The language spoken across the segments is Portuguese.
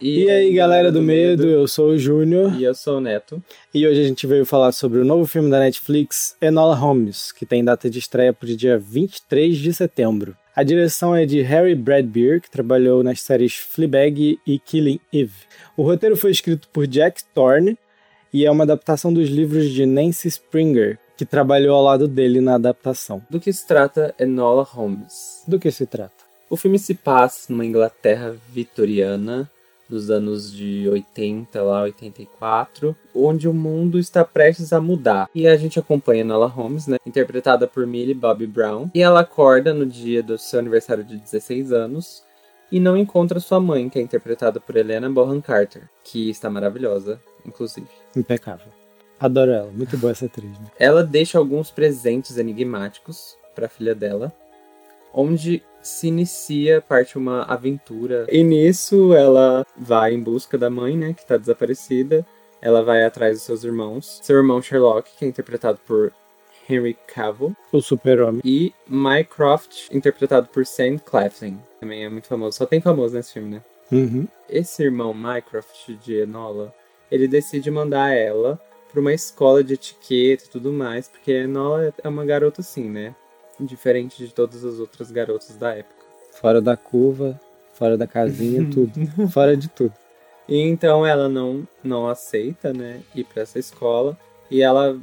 E, aí, galera do medo, eu sou o Júnior. E eu sou o Neto. E hoje a gente veio falar sobre o novo filme da Netflix, Enola Holmes, que tem data de estreia para o dia 23 de setembro. A direção é de Harry Bradbeer, que trabalhou nas séries Fleabag e Killing Eve. O roteiro foi escrito por Jack Thorne e é uma adaptação dos livros de Nancy Springer, que trabalhou ao lado dele na adaptação. Do que se trata Enola Holmes? Do que se trata? O filme se passa numa Inglaterra vitoriana dos anos de 80 lá, 84, onde o mundo está prestes a mudar. E a gente acompanha Nala Holmes, né, interpretada por Millie Bobby Brown, e ela acorda no dia do seu aniversário de 16 anos e não encontra sua mãe, que é interpretada por Helena Bonham Carter, que está maravilhosa, inclusive. Impecável. Adoro ela, muito boa essa atriz. Né? Ela deixa alguns presentes enigmáticos para a filha dela, onde se inicia, parte uma aventura. E nisso ela vai em busca da mãe, né, que tá desaparecida. Ela vai atrás dos seus irmãos. Seu irmão Sherlock, que é interpretado por Henry Cavill. O super-homem. E Mycroft, interpretado por Sam Claflin. Também é muito famoso. Só tem famoso nesse filme, né? Uhum. Esse irmão Mycroft de Enola, ele decide mandar ela para uma escola de etiqueta e tudo mais, porque Enola é uma garota assim, né? Diferente de todas as outras garotas da época. Fora da curva, fora da casinha, tudo. fora de tudo. E então ela não, não aceita, né, ir para essa escola e ela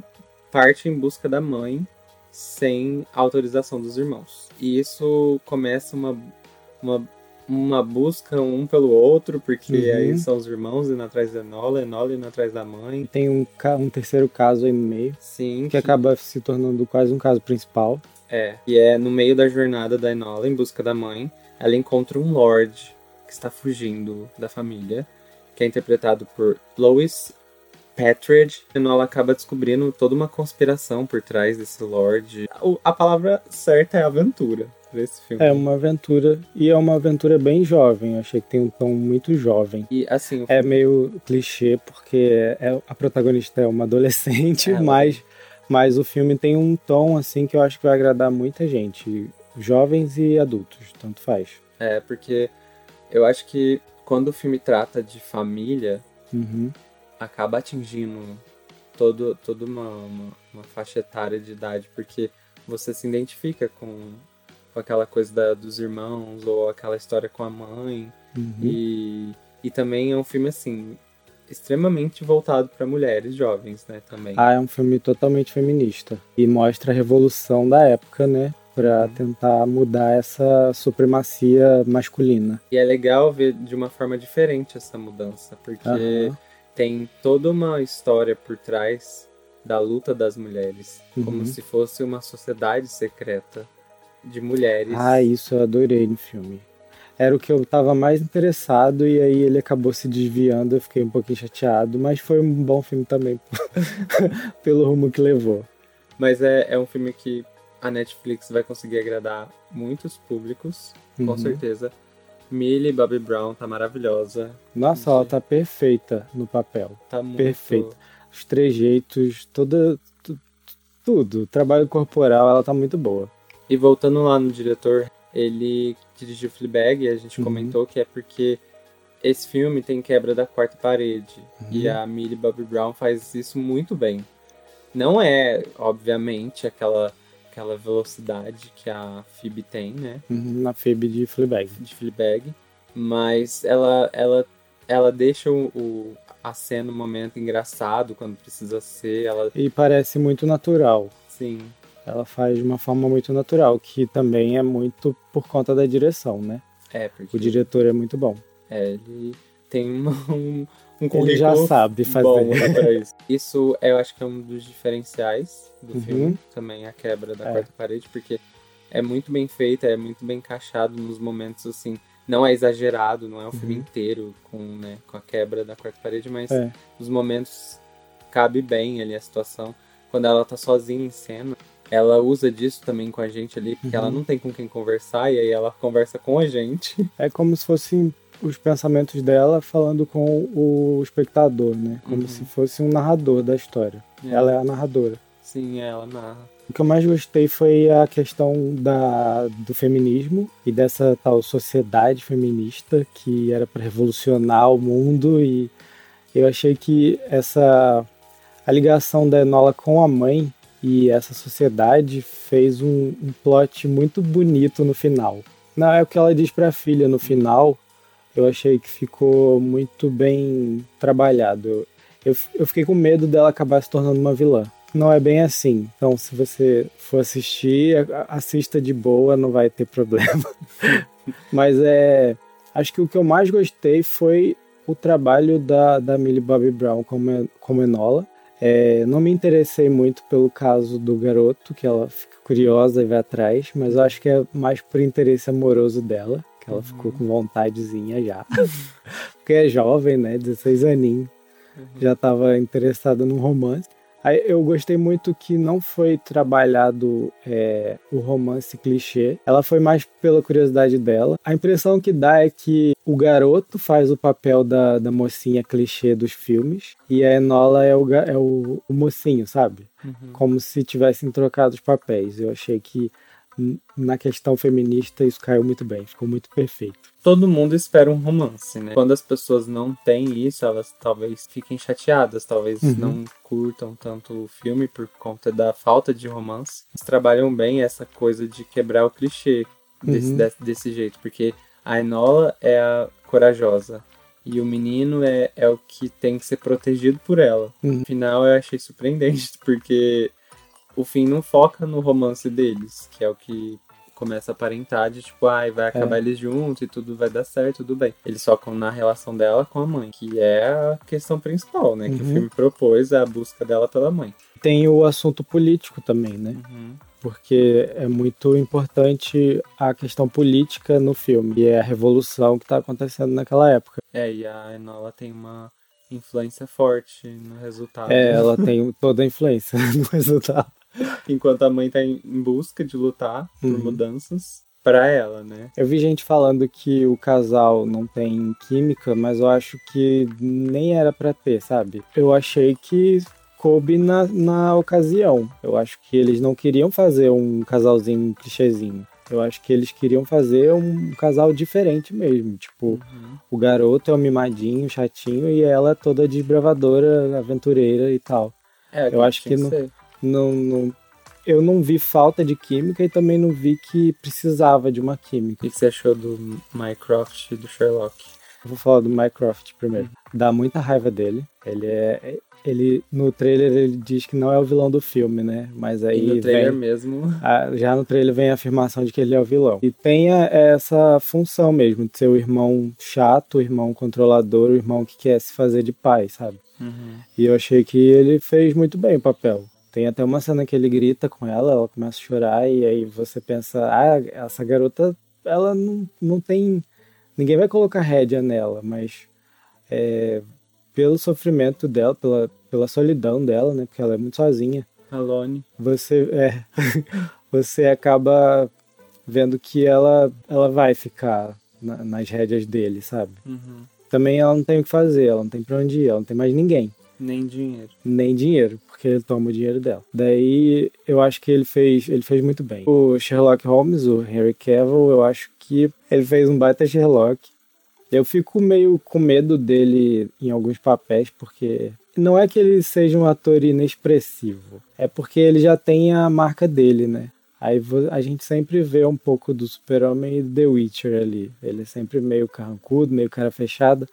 parte em busca da mãe sem autorização dos irmãos. E isso começa uma, uma, uma busca um pelo outro, porque uhum. aí são os irmãos indo atrás da Enola, Enola indo atrás da mãe. Tem um, um terceiro caso aí no meio. Sim. Que, que acaba se tornando quase um caso principal. É, e é no meio da jornada da Enola em busca da mãe, ela encontra um Lorde que está fugindo da família, que é interpretado por Lois Patridge. Enola acaba descobrindo toda uma conspiração por trás desse Lorde. A palavra certa é aventura desse filme. É uma aventura e é uma aventura bem jovem. Eu achei que tem um tom muito jovem. E assim, é meio clichê porque é, a protagonista é uma adolescente, é, mas mas o filme tem um tom assim que eu acho que vai agradar muita gente, jovens e adultos, tanto faz. É, porque eu acho que quando o filme trata de família, uhum. acaba atingindo todo, toda uma, uma, uma, faixa etária de idade, porque você se identifica com, com aquela coisa da, dos irmãos ou aquela história com a mãe. Uhum. E, e também é um filme assim, extremamente voltado para mulheres jovens, né, também. Ah, é um filme totalmente feminista e mostra a revolução da época, né, para uhum. tentar mudar essa supremacia masculina. E é legal ver de uma forma diferente essa mudança, porque uhum. tem toda uma história por trás da luta das mulheres, uhum. como se fosse uma sociedade secreta de mulheres. Ah, isso eu adorei no filme era o que eu estava mais interessado e aí ele acabou se desviando, eu fiquei um pouquinho chateado, mas foi um bom filme também pelo rumo que levou. Mas é, é um filme que a Netflix vai conseguir agradar muitos públicos, uhum. com certeza. Millie Bobby Brown tá maravilhosa. Nossa, ela tá perfeita no papel. Tá muito... Perfeita. Os trejeitos, toda... Tudo. Trabalho corporal, ela tá muito boa. E voltando lá no diretor, ele dirigiu Fleabag e a gente uhum. comentou que é porque esse filme tem quebra da quarta parede uhum. e a Millie Bobby Brown faz isso muito bem. Não é, obviamente, aquela aquela velocidade que a Phoebe tem, né? Uhum, na Phoebe de Fleabag. De Fleabag, mas ela ela ela deixa o, o a cena um momento engraçado quando precisa ser, ela E parece muito natural. Sim ela faz de uma forma muito natural, que também é muito por conta da direção, né? É, porque... O diretor é muito bom. É, ele tem uma, um, um currículo Ele já sabe fazer. Isso. isso eu acho que é um dos diferenciais do uhum. filme, também a quebra da é. quarta parede, porque é muito bem feita, é muito bem encaixado nos momentos assim. Não é exagerado, não é o filme uhum. inteiro com, né, com a quebra da quarta parede, mas é. nos momentos cabe bem ali a situação. Quando ela tá sozinha em cena, ela usa disso também com a gente ali, porque uhum. ela não tem com quem conversar, e aí ela conversa com a gente. É como se fossem os pensamentos dela falando com o espectador, né? Como uhum. se fosse um narrador da história. É. Ela é a narradora. Sim, ela narra. O que eu mais gostei foi a questão da, do feminismo e dessa tal sociedade feminista que era para revolucionar o mundo e eu achei que essa a ligação da Enola com a mãe e essa sociedade fez um, um plot muito bonito no final. Não é o que ela diz para a filha no final. Eu achei que ficou muito bem trabalhado. Eu, eu fiquei com medo dela acabar se tornando uma vilã não é bem assim. Então, se você for assistir, assista de boa, não vai ter problema. Mas é. Acho que o que eu mais gostei foi o trabalho da, da Millie Bobby Brown como, como Enola. É, não me interessei muito pelo caso do garoto, que ela fica curiosa e vai atrás, mas eu acho que é mais por interesse amoroso dela, que ela uhum. ficou com vontadezinha já. Porque é jovem, né? 16 aninhos. Uhum. Já estava interessada num romance. Eu gostei muito que não foi trabalhado é, o romance clichê. Ela foi mais pela curiosidade dela. A impressão que dá é que o garoto faz o papel da, da mocinha clichê dos filmes e a Enola é o, é o, o mocinho, sabe? Uhum. Como se tivessem trocado os papéis. Eu achei que na questão feminista isso caiu muito bem, ficou muito perfeito. Todo mundo espera um romance, né? Quando as pessoas não têm isso, elas talvez fiquem chateadas, talvez uhum. não curtam tanto o filme por conta da falta de romance. Eles trabalham bem essa coisa de quebrar o clichê desse, uhum. desse, desse jeito, porque a Enola é a corajosa, e o menino é, é o que tem que ser protegido por ela. Uhum. No final eu achei surpreendente, porque o fim não foca no romance deles, que é o que começa a aparentar de tipo, ai, ah, vai acabar é. eles juntos e tudo vai dar certo, tudo bem. Eles focam na relação dela com a mãe, que é a questão principal, né? Uhum. Que o uhum. filme propôs a busca dela pela mãe. Tem o assunto político também, né? Uhum. Porque é muito importante a questão política no filme, e é a revolução que está acontecendo naquela época. É, e a Enola tem uma influência forte no resultado. É, ela tem toda a influência no resultado. Enquanto a mãe tá em busca de lutar por uhum. mudanças para ela, né? Eu vi gente falando que o casal não tem química, mas eu acho que nem era para ter, sabe? Eu achei que coube na, na ocasião. Eu acho que eles não queriam fazer um casalzinho clichêzinho. Eu acho que eles queriam fazer um casal diferente mesmo. Tipo, uhum. o garoto é o mimadinho, chatinho, e ela é toda desbravadora, aventureira e tal. É, eu acho que não, não, não, eu não vi falta de química e também não vi que precisava de uma química. O que você achou do Mycroft e do Sherlock? Eu vou falar do Mycroft primeiro. Dá muita raiva dele. Ele é. Ele, no trailer ele diz que não é o vilão do filme, né? Mas aí. E no trailer vem, mesmo. A, já no trailer vem a afirmação de que ele é o vilão. E tem a, essa função mesmo, de ser o irmão chato, o irmão controlador, o irmão que quer se fazer de pai, sabe? Uhum. E eu achei que ele fez muito bem o papel. Tem até uma cena que ele grita com ela, ela começa a chorar e aí você pensa, ah, essa garota, ela não, não tem... Ninguém vai colocar rédea nela, mas é, pelo sofrimento dela, pela, pela solidão dela, né, porque ela é muito sozinha. Alone. Você, é, você acaba vendo que ela, ela vai ficar na, nas rédeas dele, sabe? Uhum. Também ela não tem o que fazer, ela não tem pra onde ir, ela não tem mais ninguém. Nem dinheiro. Nem dinheiro, porque ele toma o dinheiro dela. Daí eu acho que ele fez, ele fez muito bem. O Sherlock Holmes, o Henry Cavill, eu acho que ele fez um baita Sherlock. Eu fico meio com medo dele em alguns papéis, porque não é que ele seja um ator inexpressivo, é porque ele já tem a marca dele, né? Aí a gente sempre vê um pouco do Super-Homem e The Witcher ali. Ele é sempre meio carrancudo, meio cara fechada.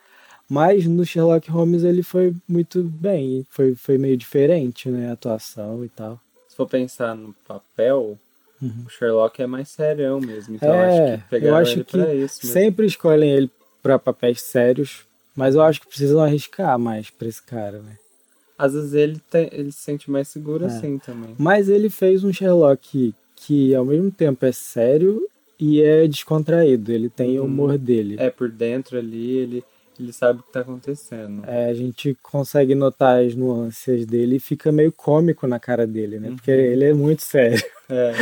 Mas no Sherlock Holmes ele foi muito bem, foi, foi meio diferente, né, a atuação e tal. Se for pensar no papel, uhum. o Sherlock é mais serião mesmo, então é, acho que pegaram eu acho ele que pra isso. Mesmo. Sempre escolhem ele para papéis sérios, mas eu acho que precisam arriscar mais pra esse cara, né. Às vezes ele, tem, ele se sente mais seguro é. assim também. Mas ele fez um Sherlock que ao mesmo tempo é sério e é descontraído, ele tem o humor dele. É, por dentro ali, ele ele sabe o que tá acontecendo. É, a gente consegue notar as nuances dele e fica meio cômico na cara dele, né? Uhum. Porque ele é muito sério. É.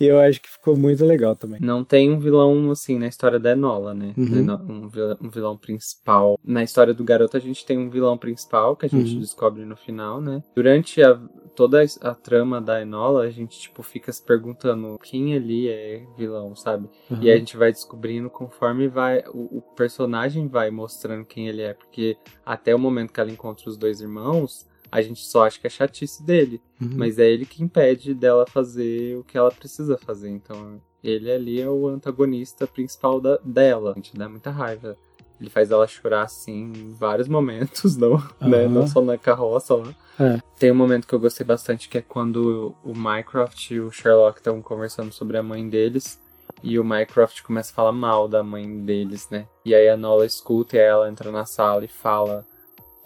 E eu acho que ficou muito legal também. Não tem um vilão, assim, na história da Enola, né? Uhum. Um, vilão, um, vilão, principal. Na história do garoto, a gente tem um vilão principal que a gente uhum. descobre no final, né? Durante a, toda a trama da Enola, a gente, tipo, fica se perguntando quem ali é vilão, sabe? Uhum. E a gente vai descobrindo conforme vai o, o, personagem vai mostrando quem ele é. Porque até o momento que ela encontra os dois irmãos, a gente só acha que é chatice dele. Uhum. Mas é ele que impede dela fazer o que ela precisa fazer. Então, ele ali é o antagonista principal da, dela. A gente dá muita raiva. Ele faz ela chorar assim em vários momentos, não, uhum. né? Não só na carroça lá. É. Tem um momento que eu gostei bastante que é quando o Mycroft e o Sherlock estão conversando sobre a mãe deles. E o Mycroft começa a falar mal da mãe deles, né? E aí a Nola escuta e ela entra na sala e fala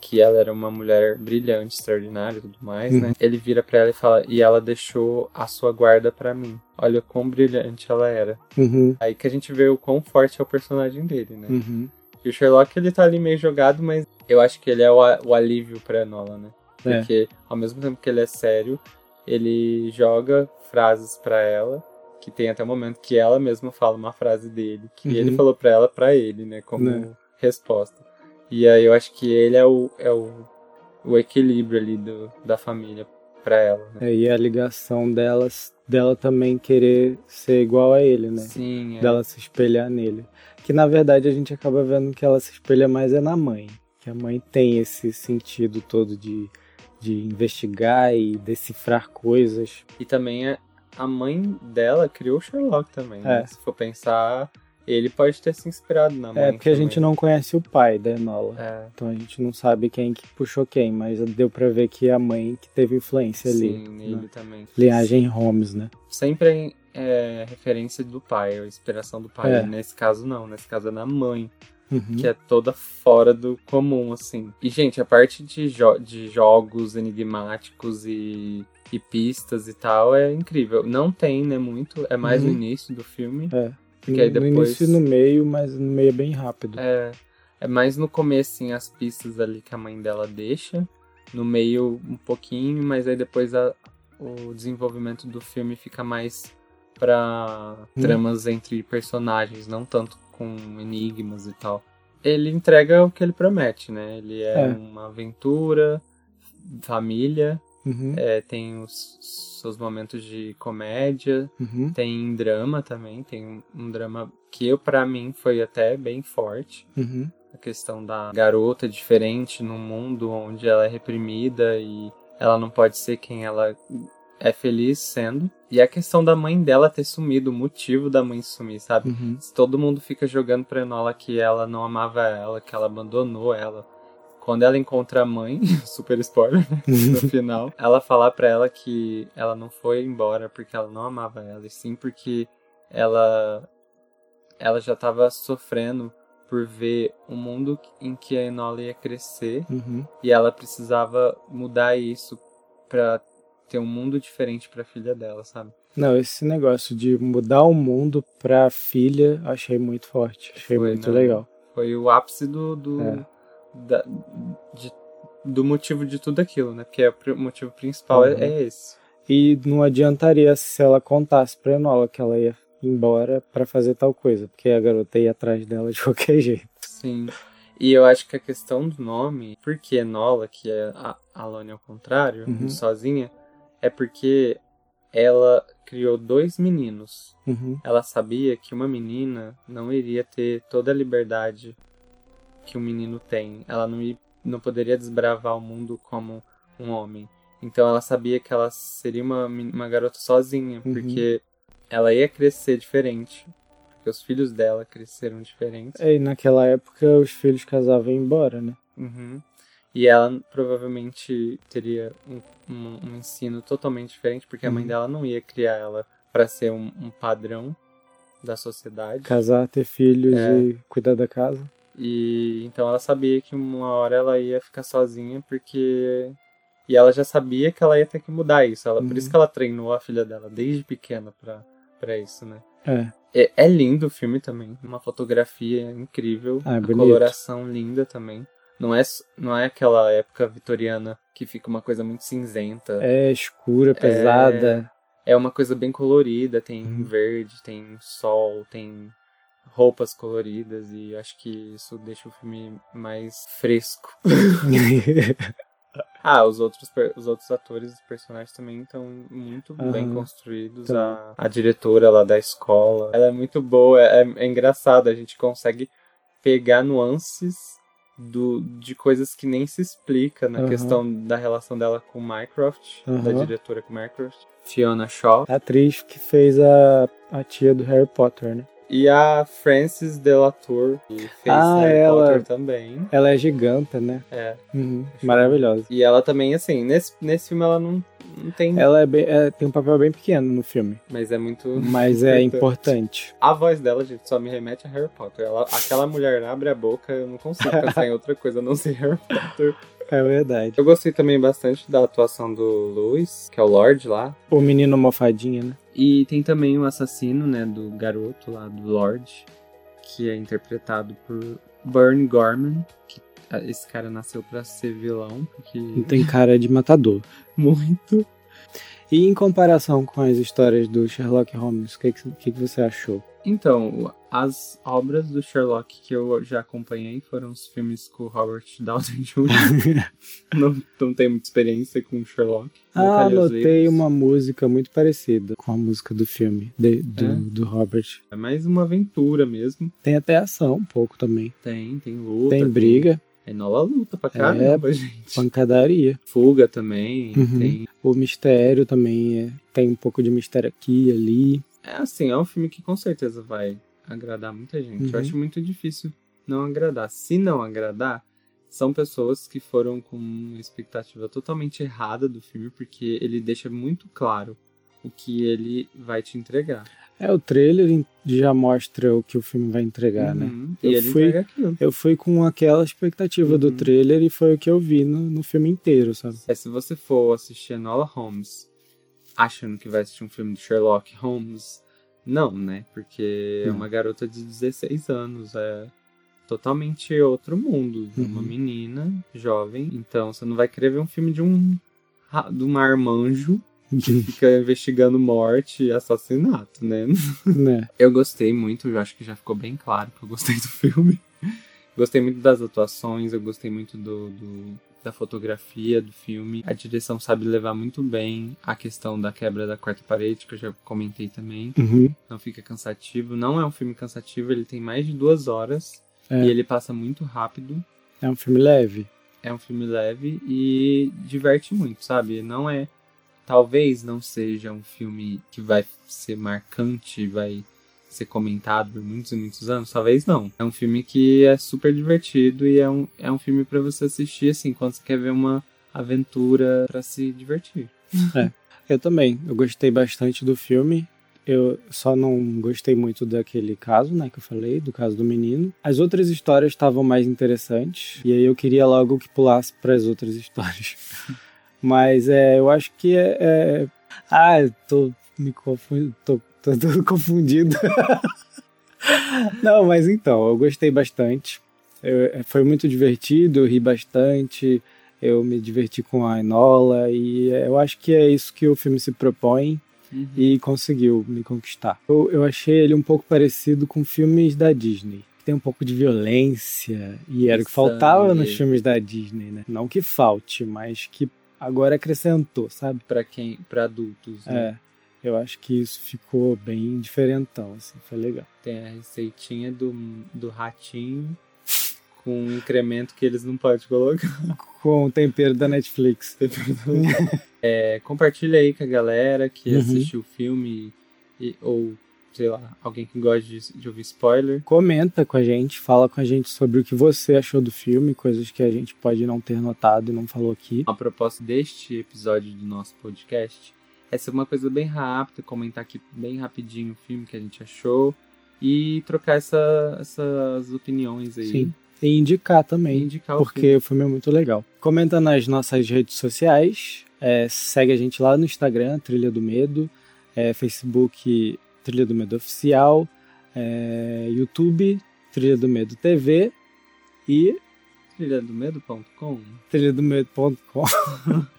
que ela era uma mulher brilhante, extraordinária e tudo mais, né? uhum. né? Ele vira para ela e fala: "E ela deixou a sua guarda para mim. Olha quão brilhante ela era". Uhum. Aí que a gente vê o quão forte é o personagem dele, né? Uhum. E o Sherlock ele tá ali meio jogado, mas eu acho que ele é o, o alívio pra Nola, né? É. Porque é. ao mesmo tempo que ele é sério, ele joga frases para ela que tem até o momento que ela mesma fala uma frase dele, que uhum. ele falou para ela para ele, né, como né. resposta. E aí eu acho que ele é o, é o, o equilíbrio ali do, da família para ela. Né? É, e a ligação delas, dela também querer ser igual a ele, né? Sim. É. Dela se espelhar nele. Que na verdade a gente acaba vendo que ela se espelha mais é na mãe. Que a mãe tem esse sentido todo de, de investigar e decifrar coisas. E também é, a mãe dela criou o Sherlock também. Né? É. Se for pensar, ele pode ter se inspirado na é, mãe. É, porque também. a gente não conhece o pai da Enola. É. Então a gente não sabe quem que puxou quem, mas deu pra ver que é a mãe que teve influência Sim, ali. Sim, nele né? também. Linhagem Holmes, né? Sempre é referência do pai, a inspiração do pai. É. Nesse caso não, nesse caso é na mãe. Uhum. Que é toda fora do comum, assim. E, gente, a parte de, jo de jogos enigmáticos e, e pistas e tal é incrível. Não tem, né, muito. É mais uhum. no início do filme. É. Porque aí depois... No início e no meio, mas no meio é bem rápido. É, é mais no começo, assim, as pistas ali que a mãe dela deixa. No meio, um pouquinho, mas aí depois a, o desenvolvimento do filme fica mais para hum. tramas entre personagens, não tanto com enigmas e tal. Ele entrega o que ele promete, né? Ele é, é. uma aventura, família, uhum. é, tem os seus momentos de comédia, uhum. tem drama também, tem um, um drama que eu para mim foi até bem forte. Uhum. A questão da garota diferente num mundo onde ela é reprimida e ela não pode ser quem ela é feliz sendo. E a questão da mãe dela ter sumido, o motivo da mãe sumir, sabe? Uhum. Todo mundo fica jogando pra Enola que ela não amava ela, que ela abandonou ela, quando ela encontra a mãe, super spoiler, né? no final, ela falar para ela que ela não foi embora porque ela não amava ela, e sim porque ela ela já estava sofrendo por ver um mundo em que a Enola ia crescer uhum. e ela precisava mudar isso para ter um mundo diferente para a filha dela, sabe? Não, esse negócio de mudar o mundo para a filha, achei muito forte, achei foi, muito não, legal. Foi o ápice do, do é da, de, do motivo de tudo aquilo, né? Porque é o motivo principal uhum. é, é, esse. E não adiantaria se ela contasse pra Enola que ela ia embora para fazer tal coisa, porque a garota ia atrás dela de qualquer jeito. Sim. E eu acho que a questão do nome, porque Enola, que é a Alone ao contrário, uhum. sozinha, é porque ela criou dois meninos. Uhum. Ela sabia que uma menina não iria ter toda a liberdade que o menino tem. Ela não, não poderia desbravar o mundo como um homem. Então ela sabia que ela seria uma, uma garota sozinha, uhum. porque ela ia crescer diferente. Porque os filhos dela cresceram diferentes. É, e naquela época os filhos casavam e embora, né? Uhum. E ela provavelmente teria um, um, um, ensino totalmente diferente, porque a mãe uhum. dela não ia criar ela para ser um, um, padrão da sociedade. Casar, ter filhos é. e cuidar da casa. E então ela sabia que uma hora ela ia ficar sozinha porque e ela já sabia que ela ia ter que mudar isso. Ela, uhum. Por isso uhum. que ela treinou a filha dela desde pequena pra, pra isso, né? É. é. É, lindo o filme também. Uma fotografia incrível. Ah, é a coloração linda também. Não é, não é aquela época vitoriana que fica uma coisa muito cinzenta. É escura, pesada. É, é uma coisa bem colorida. Tem uhum. verde, tem sol, tem roupas coloridas e acho que isso deixa o filme mais fresco. Ah, os outros, os outros atores os personagens também estão muito uhum. bem construídos. Então. A, a diretora lá da escola, ela é muito boa, é, é engraçado, a gente consegue pegar nuances do, de coisas que nem se explica na uhum. questão da relação dela com Mycroft, uhum. da diretora com Mycroft. Fiona Shaw. A atriz que fez a, a tia do Harry Potter, né? E a Frances Delatour, que fez ah, Harry ela, Potter também. Ela é giganta, né? É. Uhum, maravilhosa. E ela também, assim, nesse, nesse filme ela não, não tem... Ela é bem, é, tem um papel bem pequeno no filme. Mas é muito Mas é importante. A voz dela, gente, só me remete a Harry Potter. Ela, aquela mulher abre a boca, eu não consigo pensar em outra coisa a não ser Harry Potter. É verdade. Eu gostei também bastante da atuação do Louis, que é o Lord lá. O menino mofadinho, né? E tem também o assassino, né, do garoto lá, do Lord, que é interpretado por Burn Gorman, que ah, esse cara nasceu para ser vilão, porque... Tem cara de matador. Muito. E em comparação com as histórias do Sherlock Holmes, o que, que, que você achou? Então, as obras do Sherlock que eu já acompanhei foram os filmes com Robert Downey Jr. não, não tenho muita experiência com Sherlock. Ah, notei uma música muito parecida com a música do filme, de, do, é? do Robert. É mais uma aventura mesmo. Tem até ação um pouco também. Tem, tem luta. Tem briga. É Nola luta pra caramba, é, gente. Pancadaria. Fuga também. Uhum. Tem... O mistério também é, tem um pouco de mistério aqui e ali. É assim, é um filme que com certeza vai agradar muita gente. Uhum. Eu acho muito difícil não agradar. Se não agradar, são pessoas que foram com uma expectativa totalmente errada do filme, porque ele deixa muito claro o que ele vai te entregar. É, o trailer já mostra o que o filme vai entregar, né? uhum. né? Eu fui, eu fui com aquela expectativa uhum. do trailer e foi o que eu vi no, no filme inteiro, sabe? É, se você for assistir Enola Holmes achando que vai assistir um filme de Sherlock Holmes, não, né? Porque é uma garota de 16 anos, é totalmente outro mundo. Uhum. Uma menina jovem. Então você não vai querer ver um filme de um, de um marmanjo que fica investigando morte e assassinato, né? né? Eu gostei muito, eu acho que já ficou bem claro que eu gostei do filme. gostei muito das atuações, eu gostei muito do, do, da fotografia do filme. A direção sabe levar muito bem a questão da quebra da quarta parede, que eu já comentei também. Uhum. Não fica cansativo. Não é um filme cansativo, ele tem mais de duas horas é. e ele passa muito rápido. É um filme leve. É um filme leve e diverte muito, sabe? Não é talvez não seja um filme que vai ser marcante, vai ser comentado por muitos e muitos anos, talvez não. É um filme que é super divertido e é um, é um filme para você assistir assim quando você quer ver uma aventura para se divertir. É, eu também. Eu gostei bastante do filme. Eu só não gostei muito daquele caso, né, que eu falei, do caso do menino. As outras histórias estavam mais interessantes e aí eu queria logo que pulasse para as outras histórias. Mas é, eu acho que é, é... ah, tô me confundindo, tô, tô todo confundido. Não, mas então, eu gostei bastante. Eu, foi muito divertido, eu ri bastante, eu me diverti com a Enola e eu acho que é isso que o filme se propõe uhum. e conseguiu me conquistar. Eu, eu achei ele um pouco parecido com filmes da Disney tem um pouco de violência e era o que faltava nos filmes da Disney, né? Não que falte, mas que agora acrescentou, sabe? Para quem, para adultos. Né? É. Eu acho que isso ficou bem diferentão, assim, foi legal. Tem a receitinha do, do ratinho com um incremento que eles não podem colocar. Com o tempero da Netflix. é, compartilha aí com a galera que uhum. assistiu o filme e, ou sei lá, alguém que gosta de, de, ouvir spoiler. Comenta com a gente, fala com a gente sobre o que você achou do filme, coisas que a gente pode não ter notado e não falou aqui. A proposta deste episódio do nosso podcast é ser uma coisa bem rápida, comentar aqui bem rapidinho o filme que a gente achou e trocar essa, essas opiniões aí. Sim. E indicar também, e indicar porque o filme. o filme é muito legal. Comenta nas nossas redes sociais, é, segue a gente lá no Instagram, Trilha do Medo, é, Facebook Trilha do Medo Oficial, é, YouTube, Trilha do Medo TV e. Trilhadomedo.com? Trilhadomedo.com.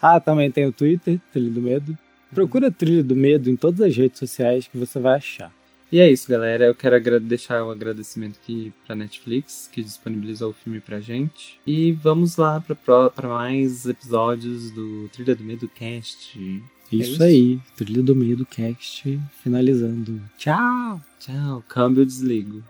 ah, também tem o Twitter, Trilha do Medo. Procura Trilha do Medo em todas as redes sociais que você vai achar. E é isso, galera. Eu quero deixar o agradecimento aqui pra Netflix, que disponibilizou o filme pra gente. E vamos lá para mais episódios do Trilha do Medo Cast. Isso, é isso aí, Trilha do Medo Cast finalizando. Tchau! Tchau, câmbio desligo.